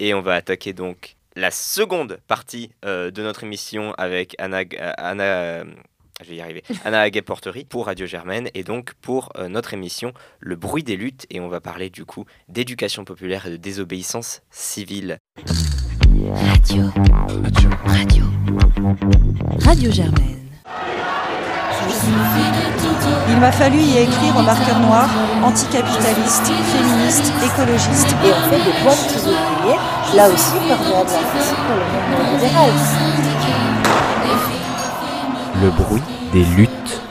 Et on va attaquer donc la seconde partie euh, de notre émission avec Anna, euh, Anna euh, je vais y arriver, Anna Aguet-Porterie pour Radio Germaine et donc pour euh, notre émission Le bruit des luttes et on va parler du coup d'éducation populaire et de désobéissance civile. Radio. Radio. Radio Germaine. Il m'a fallu y écrire au marqueur noir anticapitaliste, féministe, écologiste. Et on fait des points de ouvriers, là aussi perméables pour le monde libéral. Le bruit des luttes.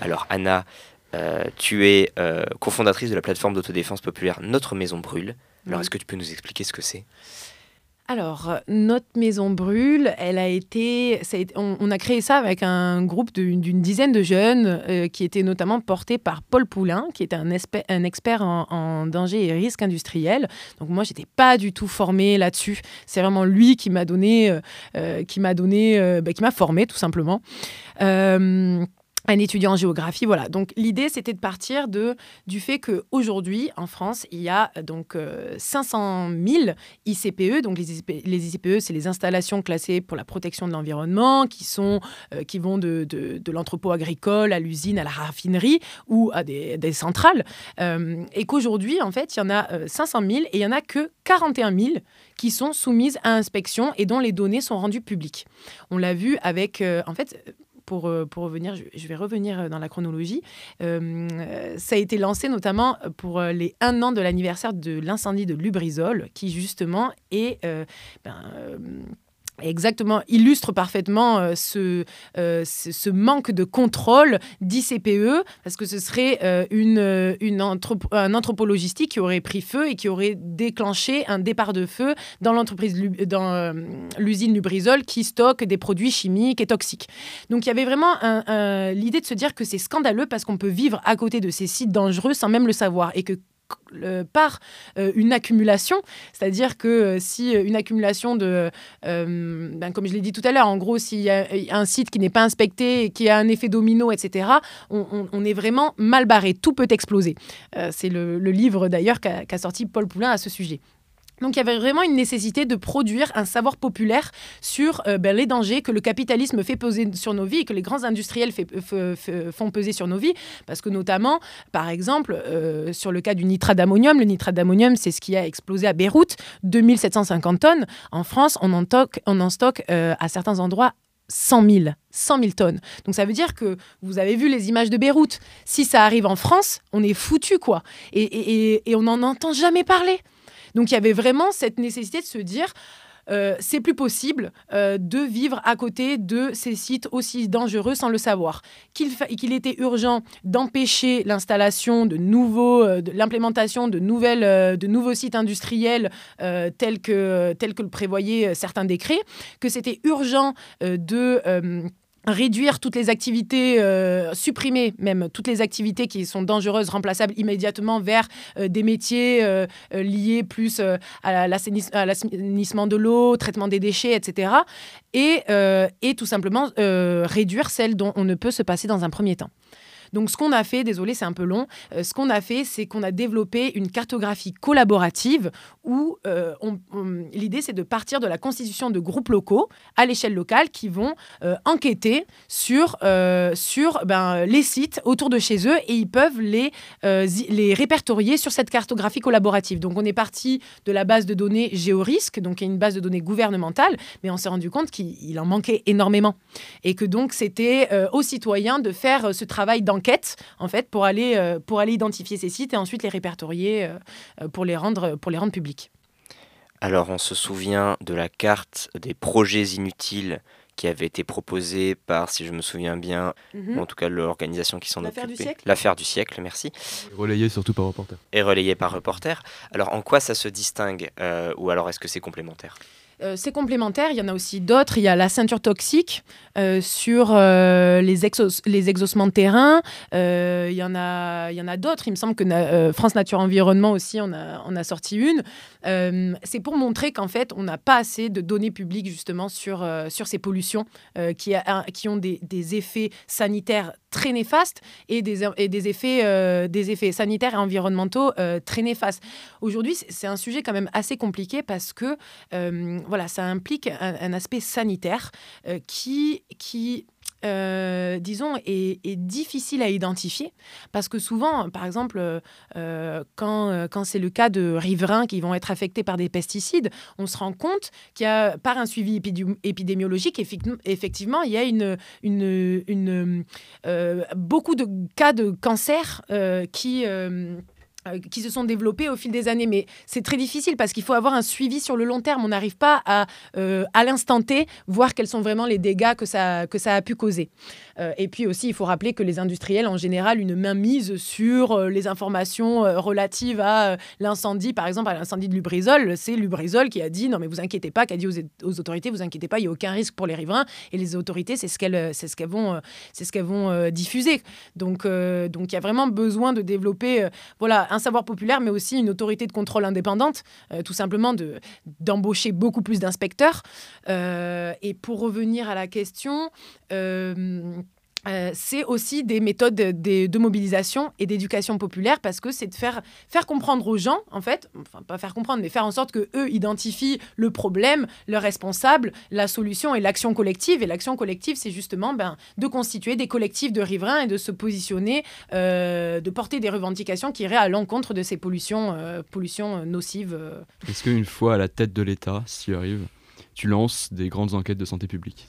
Alors Anna, euh, tu es euh, cofondatrice de la plateforme d'autodéfense populaire Notre Maison Brûle. Alors est-ce que tu peux nous expliquer ce que c'est? Alors, euh, notre maison brûle, elle a été, on, a créé ça avec un groupe d'une dizaine de jeunes euh, qui étaient notamment portés par Paul Poulain, qui est un, expert en, danger et risque industriel. Donc moi, j'étais pas du tout formée là-dessus. C'est vraiment lui qui m'a donné, euh, qui m'a donné, bah, qui m'a formée tout simplement. Un étudiant en géographie, voilà. Donc l'idée, c'était de partir de, du fait qu'aujourd'hui, en France, il y a euh, donc euh, 500 000 ICPE. Donc les, ICP les ICPE, c'est les installations classées pour la protection de l'environnement, qui, sont, euh, qui vont de, de, l'entrepôt agricole à l'usine, à la raffinerie ou à des, centrales. Euh, et qu'aujourd'hui, en fait, il y en a euh, 500 000 et il n'y en a que 41 000 qui sont soumises à inspection et dont les données sont rendues publiques. On l'a vu avec, en fait, pour, euh, pour revenir, je, vais revenir euh, dans la chronologie. Euh, ça a été lancé notamment pour les un an de l'anniversaire de l'incendie de Lubrizol, qui justement est ben, Exactement, illustre parfaitement euh, ce, euh, ce, ce manque de contrôle d'ICPE, parce que ce serait euh, une, une un entrepôt logistique qui aurait pris feu et qui aurait déclenché un départ de feu dans l'entreprise, dans euh, l'usine Lubrizol qui stocke des produits chimiques et toxiques. Donc il y avait vraiment l'idée de se dire que c'est scandaleux parce qu'on peut vivre à côté de ces sites dangereux sans même le savoir et que par euh, une accumulation, c'est-à-dire que euh, si euh, une accumulation de, ben, comme je l'ai dit tout à l'heure, en gros, s'il y a un site qui n'est pas inspecté, qui a un effet domino, etc., on, est vraiment mal barré. Tout peut exploser. C'est le, livre d'ailleurs qu'a sorti Paul Poulain à ce sujet. Donc il y avait vraiment une nécessité de produire un savoir populaire sur euh, ben, les dangers que le capitalisme fait peser sur nos vies et que les grands industriels f- font peser sur nos vies. Parce que notamment, par exemple, euh, sur le cas du nitrate d'ammonium, le nitrate d'ammonium, c'est ce qui a explosé à Beyrouth, 2750 tonnes. En France, on en, on en stocke euh, à certains endroits 100 000, 100 000 tonnes. Donc ça veut dire que vous avez vu les images de Beyrouth. Si ça arrive en France, on est foutu quoi. Et- et on n'en entend jamais parler. Donc il y avait vraiment cette nécessité de se dire. euh, c'est plus possible euh, de vivre à côté de ces sites aussi dangereux sans le savoir. Qu'il était urgent d'empêcher l'installation de nouveaux, euh, l'implémentation de, nouvelles, de nouveaux sites industriels tels, que, tels que le prévoyaient certains décrets, que c'était urgent de... réduire toutes les activités, euh, supprimer même toutes les activités qui sont dangereuses, remplaçables immédiatement vers euh, des métiers euh, liés plus à l'assainisse- à l'assainissement de l'eau, traitement des déchets, etc. Et, et tout simplement réduire celles dont on ne peut se passer dans un premier temps. Donc ce qu'on a fait, désolé c'est un peu long, euh, ce qu'on a fait c'est qu'on a développé une cartographie collaborative où euh, l'idée c'est de partir de la constitution de groupes locaux à l'échelle locale qui vont euh, enquêter sur, sur ben, les sites autour de chez eux et ils peuvent les, les répertorier sur cette cartographie collaborative. Donc on est parti de la base de données Géorisque, donc une base de données gouvernementale, mais on s'est rendu compte qu'il il en manquait énormément et que donc c'était aux citoyens de faire ce travail d'enquête en fait pour aller, euh, pour aller identifier ces sites et ensuite les répertorier euh, euh, pour, les rendre, pour les rendre publics. Alors on se souvient de la carte des projets inutiles qui avait été proposée par, si je me souviens bien, ou en tout cas l'organisation qui s'en L'affaire du occupait. siècle L'affaire du siècle, merci. Relayé surtout par reporter. Et relayée par reporter. Alors en quoi ça se distingue euh, Ou alors est-ce que c'est complémentaire? Euh, c'est complémentaire, il y en a aussi d'autres. Il y a la ceinture toxique euh, sur euh, les, exos- les de terrain. Il y en a, a d'autres. Il me semble que France Nature Environnement aussi, on a, a sorti une. C'est pour montrer qu'en fait, on n'a pas assez de données publiques justement sur, sur ces pollutions qui, a- qui ont des, des effets sanitaires très néfastes et des, et des, effets, sanitaires et environnementaux très néfastes. Aujourd'hui, c'est un sujet quand même assez compliqué parce que voilà, ça implique un, aspect sanitaire qui euh, disons, est, difficile à identifier. Parce que souvent, par exemple, euh, quand, euh, quand c'est le cas de riverains qui vont être affectés par des pesticides, on se rend compte qu'il y a, par un suivi épidémiologique, effectivement, il y a une, beaucoup de cas de cancer qui qui se sont développés au fil des années. Mais c'est très difficile parce qu'il faut avoir un suivi sur le long terme. On n'arrive pas à, euh, à l'instant T, voir quels sont vraiment les dégâts que ça, que ça a pu causer. Euh, et puis aussi, il faut rappeler que les industriels, en général, une main mise sur les informations relatives à l'incendie, par exemple à l'incendie de Lubrizol. C'est Lubrizol qui a dit non mais vous inquiétez pas, qui a dit aux, autorités vous inquiétez pas, il n'y a aucun risque pour les riverains. Et les autorités, c'est ce qu'elles ce qu'elles vont, ce qu'elles vont diffuser. Donc donc il y a vraiment besoin de développer voilà un savoir populaire, mais aussi une autorité de contrôle indépendante, euh, tout simplement de, d'embaucher beaucoup plus d'inspecteurs. Euh, et pour revenir à la question, euh, euh, c'est aussi des méthodes de, mobilisation et d'éducation populaire parce que c'est de faire, comprendre aux gens, en fait, enfin pas faire comprendre, mais faire en sorte que eux identifient le problème, le responsable, la solution et l'action collective. Et l'action collective, c'est justement ben, de constituer des collectifs de riverains et de se positionner, euh, de porter des revendications qui iraient à l'encontre de ces pollutions, euh, pollutions nocives. Est-ce qu'une fois à la tête de l'État, s'il arrive, tu lances des grandes enquêtes de santé publique?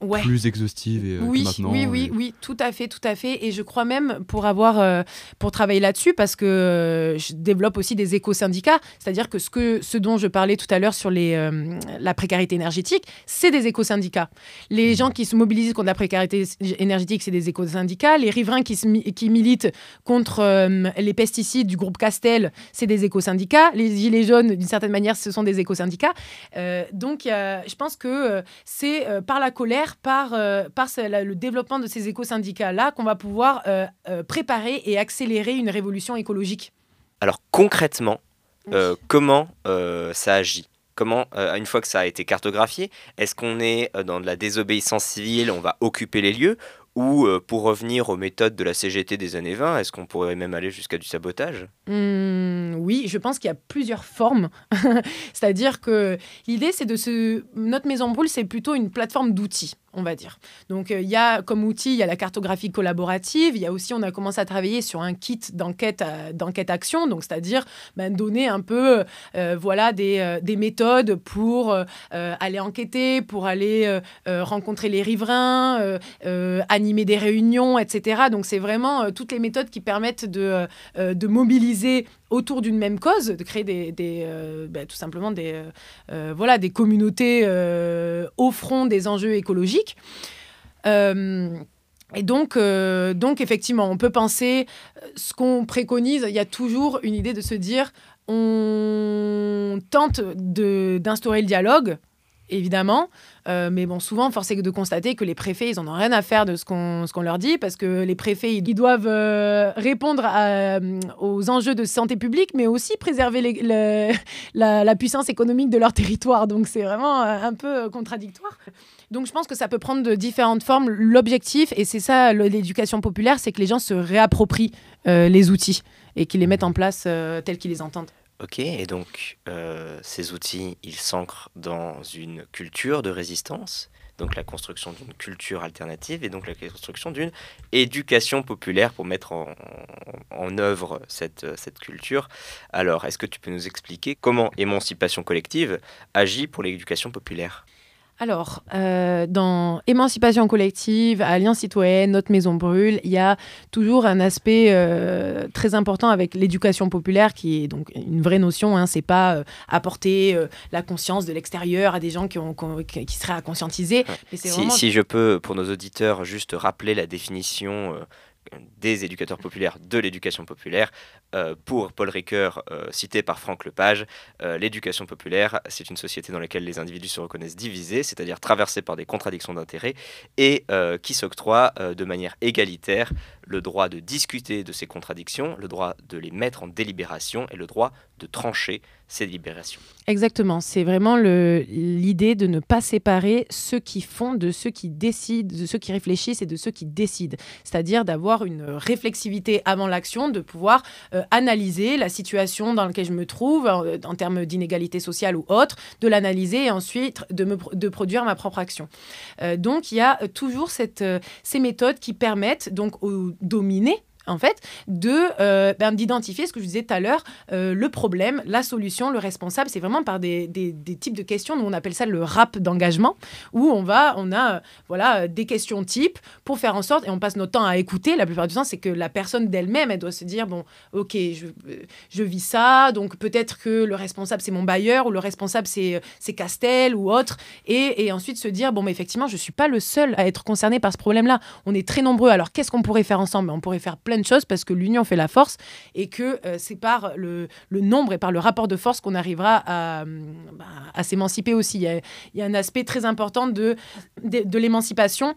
Plus exhaustive et, euh, oui, maintenant. Oui, oui, oui, tout à fait, tout à fait. Et je crois même pour avoir, euh, pour travailler là-dessus, parce que euh, je développe aussi des éco-syndicats, c'est-à-dire que ce, que ce dont je parlais tout à l'heure sur les, la précarité énergétique, c'est des éco-syndicats. Les gens qui se mobilisent contre la précarité énergétique, c'est des éco-syndicats. Les riverains qui, qui militent contre les pesticides du groupe Castel, c'est des éco-syndicats. Les gilets jaunes, d'une certaine manière, ce sont des éco-syndicats. donc, je pense que c'est par la colère par, euh, par le développement de ces éco-syndicats-là qu'on va pouvoir euh, euh, préparer et accélérer une révolution écologique. Alors concrètement, comment ça agit? Comment, une fois que ça a été cartographié, est-ce qu'on est dans de la désobéissance civile, on va occuper les lieux? Ou pour revenir aux méthodes de la CGT des années 20, est-ce qu'on pourrait même aller jusqu'à du sabotage? Mmh, Oui, je pense qu'il y a plusieurs formes. C'est-à-dire que l'idée, c'est de se... Notre maison brûle, c'est plutôt une plateforme d'outils on va dire. Donc euh, il y a comme outil, il y a la cartographie collaborative, il y a aussi, on a commencé à travailler sur un kit d'enquête euh, d'enquête action, donc c'est-à-dire ben, donner un peu euh, voilà des, des, méthodes pour aller enquêter, pour aller rencontrer les riverains, animer des réunions, etc. Donc c'est vraiment toutes les méthodes qui permettent de, de mobiliser autour d'une même cause, de créer des, des ben, tout simplement des, voilà, des communautés au front des enjeux écologiques. Euh, et donc, euh, donc, effectivement, on peut penser, euh, ce qu'on préconise, il y a toujours une idée de se dire, on tente d'instaurer le dialogue, évidemment. Euh, mais bon, souvent, force est de constater que les préfets, ils n'en ont rien à faire de ce qu'on leur dit, parce que les préfets, ils, doivent euh, répondre euh, aux enjeux de santé publique, mais aussi préserver la, puissance économique de leur territoire. Donc, c'est vraiment un peu contradictoire. Donc, je pense que ça peut prendre de différentes formes. L'objectif, et c'est ça l'éducation populaire, c'est que les gens se réapproprient les outils et qu'ils les mettent en place tels qu'ils les entendent. Ok, et donc euh, ces outils, ils s'ancrent dans une culture de résistance, donc la construction d'une culture alternative et donc la construction d'une éducation populaire pour mettre en, en œuvre cette, cette culture. Alors, est-ce que tu peux nous expliquer comment émancipation collective agit pour l'éducation populaire? Alors, euh, dans Émancipation collective, Alliance citoyenne, Notre maison brûle, il y a toujours un aspect euh, très important avec l'éducation populaire, qui est donc une vraie notion. Hein, c'est pas euh, apporter la conscience de l'extérieur à des gens qui, ont, qui, seraient à conscientiser. si, si, je peux, pour nos auditeurs, juste rappeler la définition des éducateurs populaires de l'éducation populaire. Euh, pour Paul Ricoeur, euh, cité par Franck Lepage, euh, l'éducation populaire, c'est une société dans laquelle les individus se reconnaissent divisés, c'est-à-dire traversés par des contradictions d'intérêts, et qui s'octroie de manière égalitaire le droit de discuter de ces contradictions, le droit de les mettre en délibération et le droit de trancher ces libérations. Exactement, c'est vraiment l'idée de ne pas séparer ceux qui font de ceux qui décident, de ceux qui réfléchissent et de ceux qui décident. C'est-à-dire d'avoir une réflexivité avant l'action, de pouvoir euh, analyser la situation dans laquelle je me trouve en, en termes d'inégalité sociale ou autre, de l'analyser et ensuite de, produire ma propre action. Euh, donc il y a toujours euh, ces méthodes qui permettent donc aux dominés en fait, de euh, ben, d'identifier ce que je disais tout à l'heure, euh, le problème, la solution, le responsable. C'est vraiment par des, des, types de questions. Nous, on appelle ça le rap d'engagement, où on va, on a euh, voilà des questions types pour faire en sorte, et on passe notre temps à écouter. La plupart du temps, c'est que la personne d'elle-même, elle doit se dire bon, ok, je, je vis ça, donc peut-être que le responsable c'est mon bailleur ou le responsable c'est Castel ou autre, et, et, ensuite se dire bon, mais effectivement, je suis pas le seul à être concerné par ce problème-là. On est très nombreux. Alors qu'est-ce qu'on pourrait faire ensemble? On pourrait faire plein de choses parce que l'union fait la force et que euh, c'est par le, nombre et par le rapport de force qu'on arrivera à, bah, s'émanciper aussi. Il y, a, un aspect très important de, de l'émancipation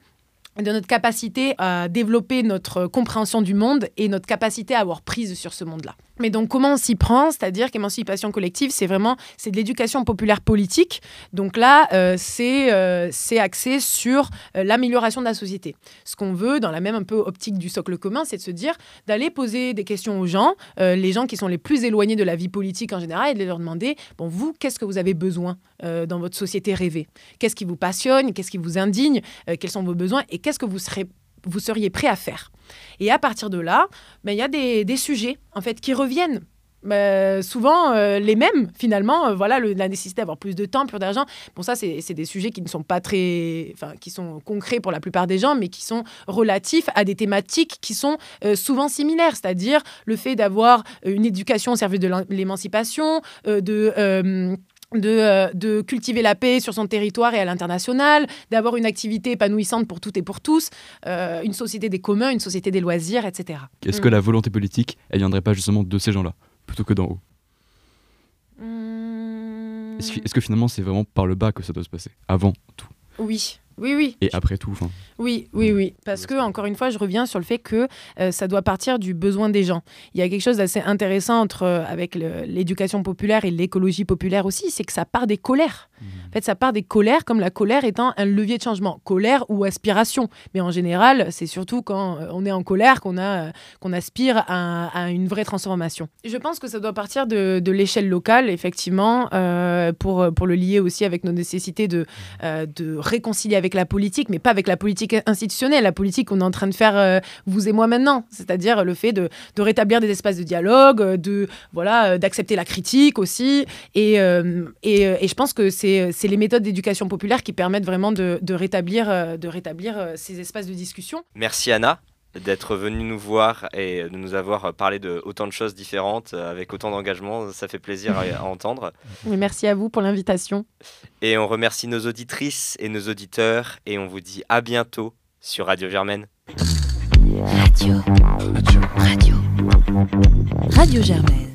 de notre capacité à développer notre compréhension du monde et notre capacité à avoir prise sur ce monde-là. Mais donc comment on s'y prend? C'est-à-dire qu'émancipation collective, c'est vraiment c'est de l'éducation populaire politique. Donc là, euh, c'est euh, c'est axé sur euh, l'amélioration de la société. Ce qu'on veut, dans la même un peu optique du socle commun, c'est de se dire d'aller poser des questions aux gens, les gens qui sont les plus éloignés de la vie politique en général, et de leur demander bon vous, qu'est-ce que vous avez besoin dans votre société rêvée? Qu'est-ce qui vous passionne? Qu'est-ce qui vous indigne? Quels sont vos besoins? Qu'est-ce que vous serez vous seriez prêt à faire. Et à partir de là, ben, il y a des, sujets en fait qui reviennent. Ben, souvent euh, les mêmes finalement euh, voilà la nécessité d'avoir plus de temps plus d'argent bon ça c'est des sujets qui ne sont pas très enfin qui sont concrets pour la plupart des gens mais qui sont relatifs à des thématiques qui sont euh, souvent similaires c'est-à-dire le fait d'avoir une éducation au service de l'émancipation de euh, de, cultiver la paix sur son territoire et à l'international, d'avoir une activité épanouissante pour toutes et pour tous, euh, une société des communs, une société des loisirs, etc. Est-ce mm. que la volonté politique, elle viendrait pas justement de ces gens-là, plutôt que d'en haut? Mm. Est-ce que finalement c'est vraiment par le bas que ça doit se passer, avant tout? Oui, oui, oui. Et après tout, enfin. Oui, oui, oui. Parce que, encore une fois, je reviens sur le fait que euh, ça doit partir du besoin des gens. Il y a quelque chose d'assez intéressant entre, euh, avec l'éducation populaire et l'écologie populaire aussi, c'est que ça part des colères. Mmh. En fait, ça part des colères, comme la colère étant un levier de changement. Colère ou aspiration. Mais en général, c'est surtout quand euh, on est en colère qu'on qu'on aspire à, une vraie transformation. Je pense que ça doit partir de, de l'échelle locale, effectivement, pour, pour le lier aussi avec nos nécessités de, de réconcilier avec la politique, mais pas avec la politique institutionnelle, la politique qu'on est en train de faire euh, vous et moi maintenant, c'est-à-dire le fait de, rétablir des espaces de dialogue, euh, de voilà, euh, d'accepter la critique aussi, et, et, je pense que c'est les méthodes d'éducation populaire qui permettent vraiment de, rétablir, de rétablir ces espaces de discussion. Merci Anna d'être venue nous voir et de nous avoir parlé de autant de choses différentes avec autant d'engagement. Ça fait plaisir à, entendre. merci à vous pour l'invitation. Et on remercie nos auditrices et nos auditeurs et on vous dit à bientôt sur Radio Germaine. Radio. Radio. Radio. Radio Germaine.